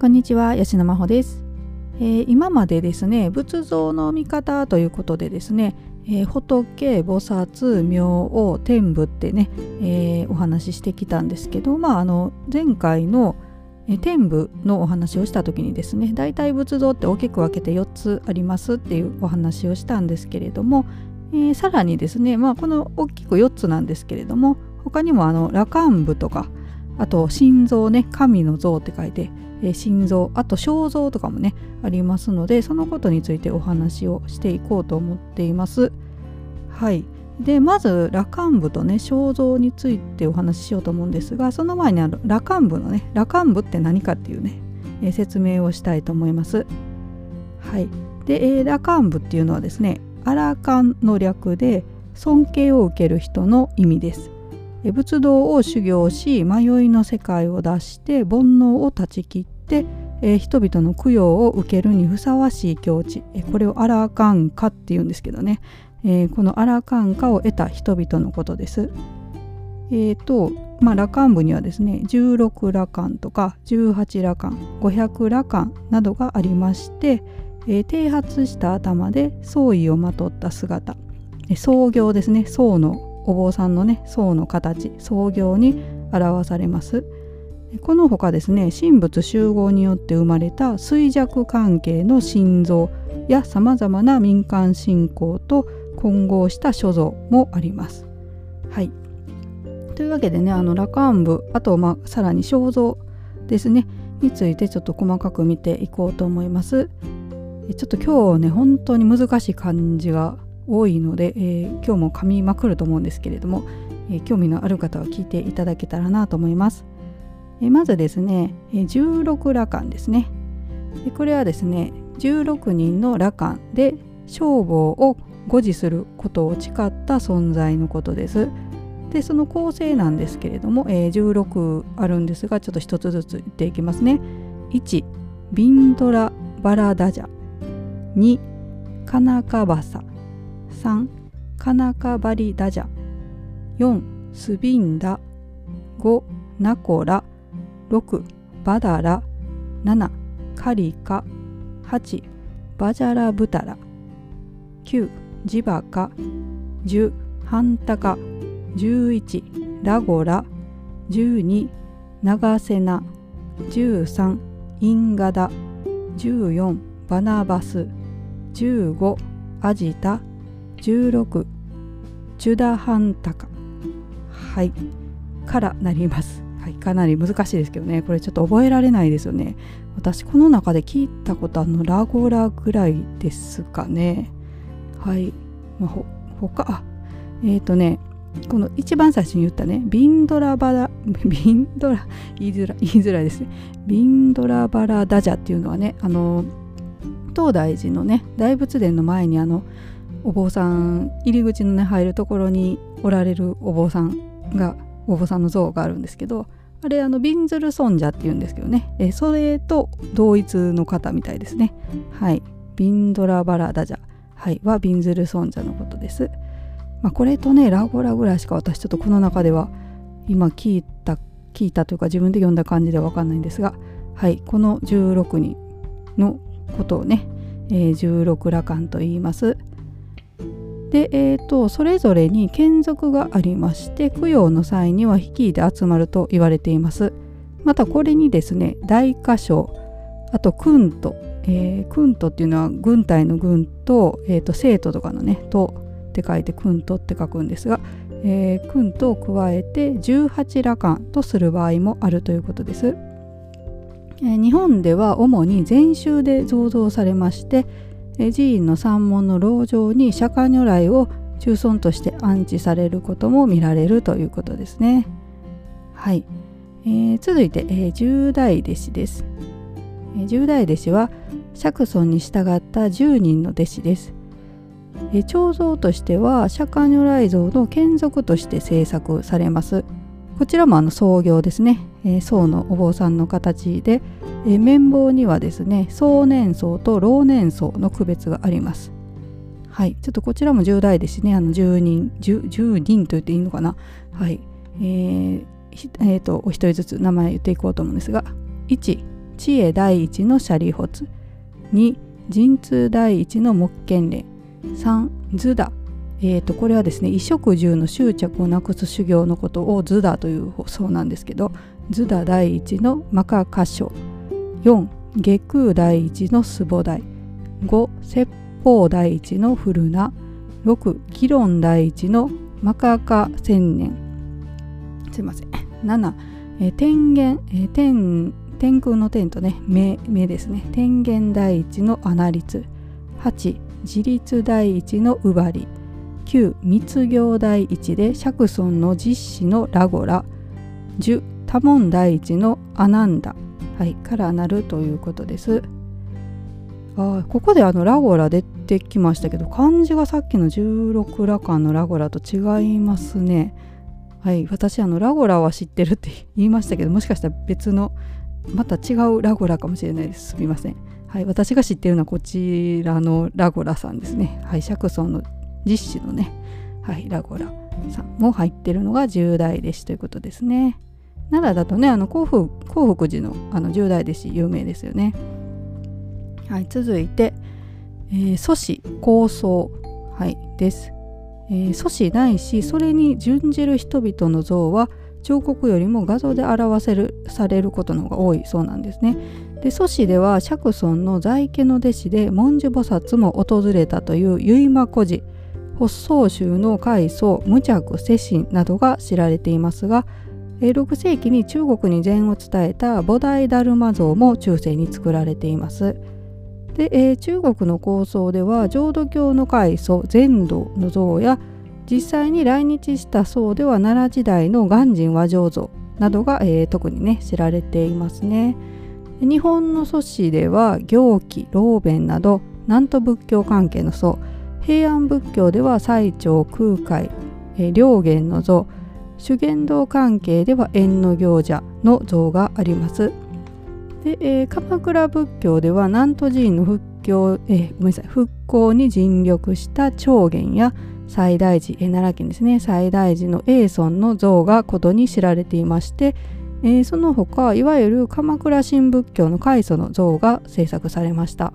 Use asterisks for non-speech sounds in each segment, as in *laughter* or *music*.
こんにちは吉野真帆です、えー、今までですね仏像の見方ということでですね、えー、仏菩薩明王天部ってね、えー、お話ししてきたんですけどまああの前回の天部のお話をした時にですね大体仏像って大きく分けて4つありますっていうお話をしたんですけれども、えー、さらにですねまあこの大きく4つなんですけれども他にもあの羅漢部とかあと心臓ね神の像って書いて、えー、心臓あと肖像とかもねありますのでそのことについてお話をしていこうと思っています。はい。でまず羅漢部とね肖像についてお話ししようと思うんですがその前にあの羅漢部のね羅漢部って何かっていうね、えー、説明をしたいと思います。はい。で、えー、羅漢部っていうのはですねアラカンの略で尊敬を受ける人の意味です。仏道を修行し迷いの世界を脱して煩悩を断ち切って、えー、人々の供養を受けるにふさわしい境地、えー、これをアラカンカっていうんですけどね、えー、このアラカンカを得た人々のことです。えーとまあ、羅漢部にはですね16羅漢とか18羅漢500羅漢などがありまして、えー、剃髪した頭で僧衣をまとった姿。創業ですね。僧のお坊さんのね僧の形創業に表されますこの他ですね神仏集合によって生まれた衰弱関係の心臓やさまざまな民間信仰と混合した所蔵もあります。はいというわけでねあの羅漢部あと、まあ、さらに肖像ですねについてちょっと細かく見ていこうと思います。ちょっと今日ね本当に難しい漢字が多いので、えー、今日も噛みまくると思うんですけれども、えー、興味のある方は聞いていただけたらなと思います。えー、まずですね、え16羅漢ですね。これはですね16人の羅漢で消防を護持することを誓った存在のことです。でその構成なんですけれども、えー、16あるんですがちょっと一つずつ言っていきますね。1ビンドラバラダジャ2カナカバサ3カナカバリダジャ。4スビンダ。5ナコラ。6バダラ。7カリカ。8バジャラブタラ。9ジバカ。10ハンタカ。11ラゴラ。12ナガセナ。13インガダ。14バナバス。15アジタ。16チュダハンタカはい。からなります、はい、かなり難しいですけどね。これちょっと覚えられないですよね。私この中で聞いたことあのラゴラぐらいですかね。はい、まあ、ほ他あえっ、ー、とねこの一番最初に言ったねビンドラバラ *laughs* ビンドラ言いづら言いづらいですね。ビンドラバラダジャっていうのはねあの東大寺のね大仏殿の前にあのお坊さん入り口のね入るところにおられるお坊さんがお坊さんの像があるんですけどあれあのビンズル尊者っていうんですけどね。えそれと同一の方みたいですね。はい。ビンドラバラダジャ、はい、はビンズル尊者のことです、まあ、これとねラゴラぐらいしか私ちょっとこの中では今聞いた聞いたというか自分で読んだ感じでは分かんないんですがはい。この16人のことをね、えー、16羅漢と言います。で、えーと、それぞれに眷属がありまして供養の際には率いて集まると言われています。またこれにですね大歌唱あと訓と、えー、訓とっていうのは軍隊の軍と,、えーと、生徒とかのね「と」って書いて訓とって書くんですが、えー、訓とを加えて18羅漢とする場合もあるということです、えー、日本では主に禅宗で造像されまして寺院の山門の籠城に釈迦如来を中尊として安置されることも見られるということですね。はい、えー、続いて、えー、十大弟子です。えー、十大弟子は釈尊に従った10人の弟子です。えー、彫像としては釈迦如来像の眷属として制作されます。こちらもあの創業ですね、えー、僧のお坊さんの形で、えー、綿棒にはですね壮年層と老年層の区別があります。はい、ちょっとこちらも10代ですね。あの10人 10, 10人と言っていいのかな。はい。えー、えー、とお一人ずつ名前言っていこうと思うんですが1知恵第一のシャリホツ2陣痛第一の木剣連3図だえー、とこれはですね衣食住の執着をなくす修行のことを図だというそうなんですけど図だ第一のマカカショ4下空第一のスボダイ。5説法第一のフルナ6議論第一のマカカ千年。すいません。7、え、天元、え、天天空の天とね目目ですね。天元第一のアナリツ。8自立第一のウバリ9密行第一で釈尊の実施のラゴラ。10多聞第一のアナンダ、はい、からなるということです。あここであのラゴラ出てきましたけど漢字がさっきの16羅漢のラゴラと違いますね。はい私あのラゴラは知ってるって言いましたけどもしかしたら別のまた違うラゴラかもしれないです。すみません。はい私が知ってるのはこちらのラゴラさんですね。はい釈尊の実施のね。はいラゴラさんも入ってるのが十大弟子ということですね。奈良だとねあの興福興福寺のあの十大弟子有名ですよね。はい続いて、えー、祖師構想はいです、えー、祖師ないしそれに準じる人々の像は彫刻よりも画像で表せるされることの方が多いそうなんですね。で祖師では釈尊の在家の弟子で文殊菩薩も訪れたという結馬孤児発想宗の開祖無着世親などが知られていますが6世紀に中国に禅を伝えた菩提ダルマ像も中世に作られています。で、えー、中国の構想では浄土教の開祖禅道の像や実際に来日した僧では奈良時代の鑑真和上像などが、えー、特にね知られていますね。日本の祖師では行基老弁など南都仏教関係の僧平安仏教では最澄空海、えー、良源の像修験道関係では縁の行者の像があります。で、えー、鎌倉仏教では南都寺院の復興、えー、ごめんなさい復興に尽力した長元や西大寺、え奈良県ですね西大寺の永尊の像がことに知られていまして、えー、その他いわゆる鎌倉新仏教の開祖の像が制作されました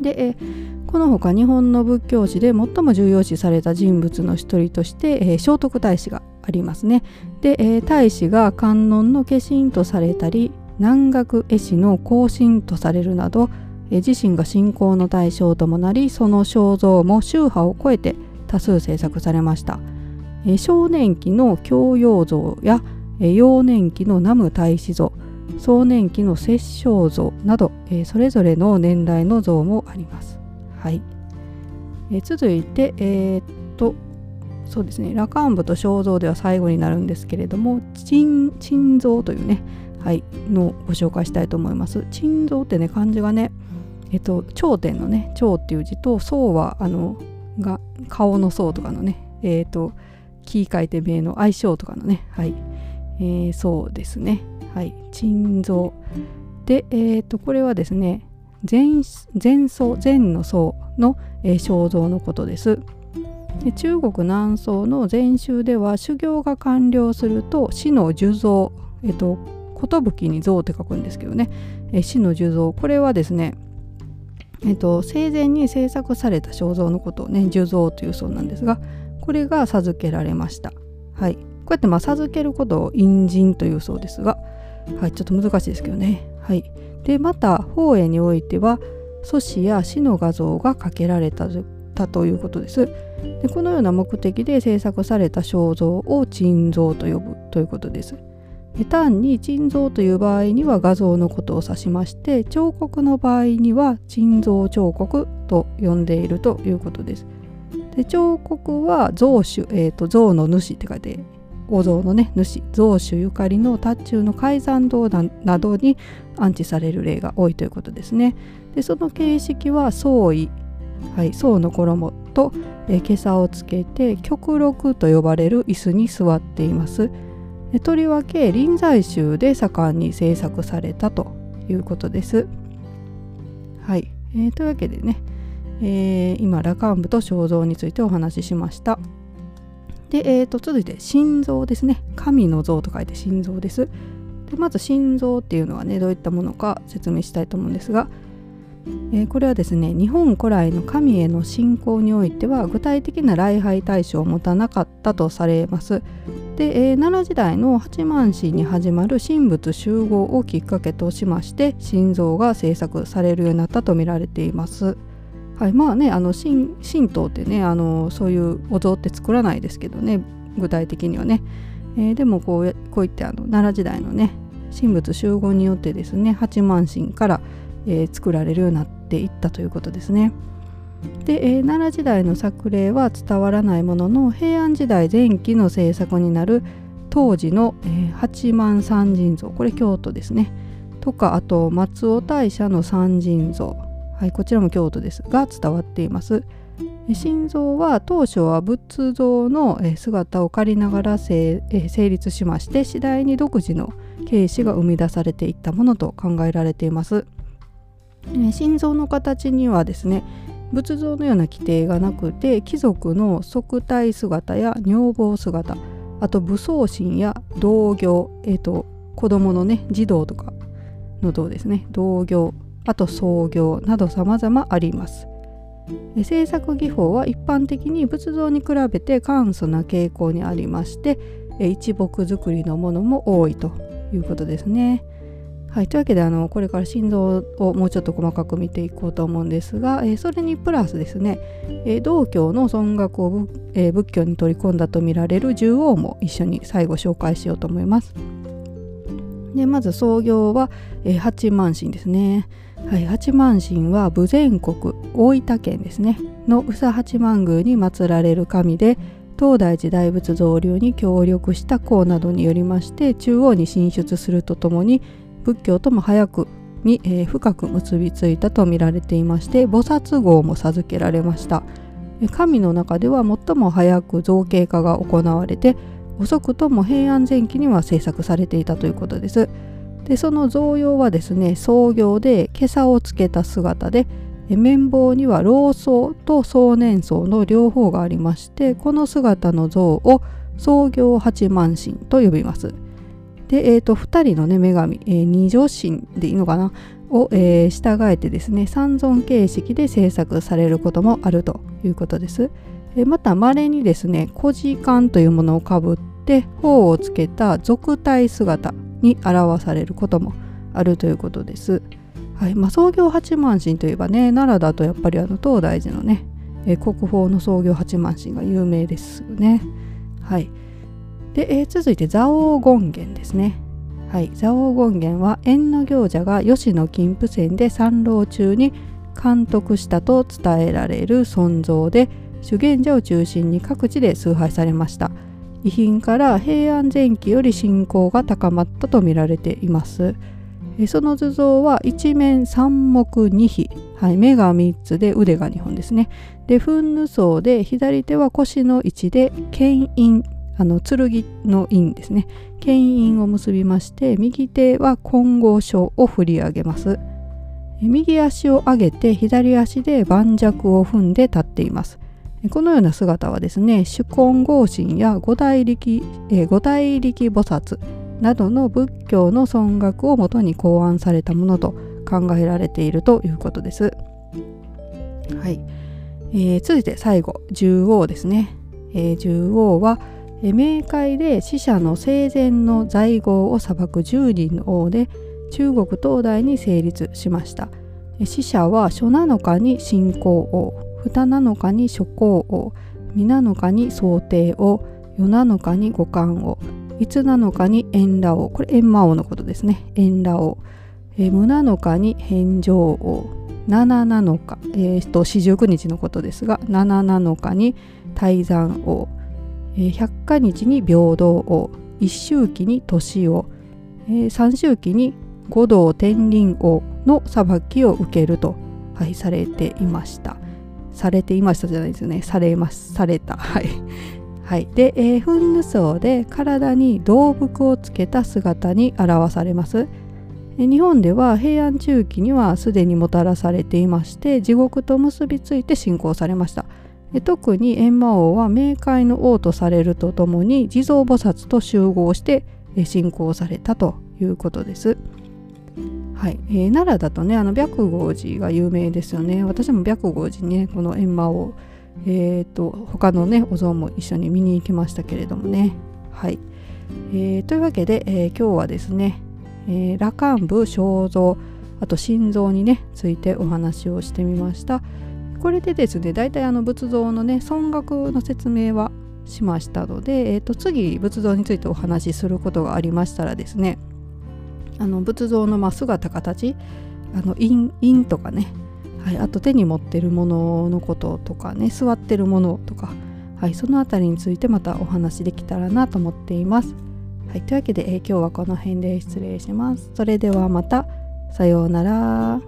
で、えー、この他日本の仏教史で最も重要視された人物の一人として、えー、聖徳太子がありますねで、えー、太子が観音の化身とされたり南学絵師の後身とされるなど、え自身が信仰の対象ともなりその肖像も宗派を超えて多数制作されました。え少年期の教養像や、え幼年期の南無大師像壮年期の摂政像など、えそれぞれの年代の像もあります。はい、え続いて、えー、っとそうですね。羅漢部と肖像では最後になるんですけれども鎮像というね、はい、のをご紹介したいと思います。鎮像ってね漢字がねえっと頂点のね頂っていう字と層はあのが顔の層とかのねえっ、とキー書いて名の相性とかのねはい、えー、そうですね。はい。鎮蔵。でえっ、とこれはですね前前層前の層の、えー、肖像のことです。で中国南宋の禅宗では修行が完了すると死の樹像えっ、と寿に像って書くんですけどね、えー、死の樹像。これはですねえっと、生前に制作された肖像のことをね樹像というそうなんですがこれが授けられました。はい、こうやってまあ授けることを印人というそうですが、はい、ちょっと難しいですけどね。はい、でまた法営においては祖師や死の画像がかけられたということです。でこのような目的で制作された肖像を鎮像と呼ぶということです。単に鎮蔵という場合には画像のことを指しまして彫刻の場合には鎮蔵彫刻と呼んでいるということです。で彫刻は蔵主、えーと、像の主って書いてお像のね主蔵主ゆかりの達中の海山堂などに安置される例が多いということですね。でその形式は創意、はい、宋の衣と、えー、袈裟をつけて極録と呼ばれる椅子に座っています。とりわけ臨済宗で盛んに制作されたということです。はい、えー、というわけでね、えー、今羅漢部と肖像についてお話ししました。で、えー、と続いて心臓ですね。神の像と書いて心臓です。でまず心臓っていうのはねどういったものか説明したいと思うんですが、えー、これはですね日本古来の神への信仰においては具体的な礼拝対象を持たなかったとされますで、えー、奈良時代の八幡市に始まる神仏集合をきっかけとしまして心臓が制作されるようになったと見られていますはい、まあねあの神道ってねあのそういうお像って作らないですけどね具体的にはね、えー、でもこうこういってあの奈良時代のね神仏集合によってですね八幡神から、えー、作られるようになっていったということですね。で、えー、奈良時代の作例は伝わらないものの平安時代前期の制作になる当時の、えー、八幡三神像これ京都ですね。とかあと松尾大社の三神像。はい、こちらも京都ですが伝わっています。心臓は当初は仏像の姿を借りながら成立しまして次第に独自の形式が生み出されていったものと考えられています。心臓の形にはですね仏像のような規定がなくて貴族の側体姿や女房姿あと武装心や同業、えーと、子供のね児童とかの銅ですね同業あと創業など様々あります制作技法は一般的に仏像に比べて簡素な傾向にありまして一木造りのものも多いということですね。はい、というわけであのこれから心臓をもうちょっと細かく見ていこうと思うんですが、えそれにプラスですね、え道教の尊楽を、え仏教に取り込んだとみられる十王も一緒に最後紹介しようと思います。でまず創業は、え八幡神ですね。はい、八幡神は武前国大分県ですねの宇佐八幡宮に祀られる神で東大寺大仏造立に協力した功などによりまして中央に進出するとともに仏教とも早くに、えー、深く結びついたと見られていまして菩薩号も授けられました神の中では最も早く造形化が行われて遅くとも平安前期には制作されていたということです。でその造用はですね創業で袈裟をつけた姿で綿棒には老僧と壮年僧の両方がありましてこの姿の像を創業八幡神と呼びます。で、えーと、2人の、ね、女神、えー、二女神でいいのかな？を、えー、従えてですね三尊形式で制作されることもあるということです。えー、また稀にですね古事冠というものをかぶって頬をつけた俗体姿に表されることもあるということです。はいまあ、創業八幡神といえばね奈良だとやっぱりあの東大寺のね、え国宝の創業八幡神が有名ですよね。はい、で、えー、続いて蔵王権現ですね。はい、蔵王権現は縁の行者が吉野金峰山で参籠中に監督したと伝えられる尊像で修験者を中心に各地で崇拝されました。遺品から平安前期より信仰が高まったと見られています。その図像は一面三目二比、はい、目が3つで腕が2本ですね。で、噴霧層で左手は腰の位置で牽引、あの剣の印ですね。牽引を結びまして、右手は金剛書を振り上げます。右足を上げて左足で盤石を踏んで立っています。このような姿はですね主根合神や五大力、え、五大力菩薩などの仏教の尊楽をもとに考案されたものと考えられているということです。はい、えー、続いて最後十王ですね。えー、十王は、え冥界で死者の生前の在業を裁く十人の王で中国東大に成立しました。死者は初七日に信仰王二七日に諸行王三七日に想定王四七日に五冠王五七日に縁羅王これ閻魔王のことですね縁羅王無七日に返上王七七日、えー、と四十九日のことですが七七日に泰山王、えー、百日日に平等王一周期に年王、えー、三周期に五道天輪王の裁きを受けると、はい、されていました。されていましたじゃないですよねされますされたはいはい、で、えー、噴霧層で体に動物をつけた姿に表されます。日本では平安中期にはすでにもたらされていまして地獄と結びついて信仰されました。特に閻魔王は冥界の王とされるとともに地蔵菩薩と集合して信仰されたということです。はい。えー、奈良だとねあの白豪寺が有名ですよね。私も白豪寺にねこの閻魔をえーと、他のねお像も一緒に見に行きましたけれどもね。はい、えー、というわけで、えー、今日はですね、えー、羅漢部肖像あと心臓にねついてお話をしてみました。これでですね大体あの仏像のね尊額の説明はしましたので、えーと、次仏像についてお話しすることがありましたらですねあの仏像のま姿形あの印とかねはい、あと手に持ってるもののこととかね座ってるものとか、はい、その辺りについてまたお話できたらなと思っています。はい、というわけで、えー、今日はこの辺で失礼します。それではまた。さようなら。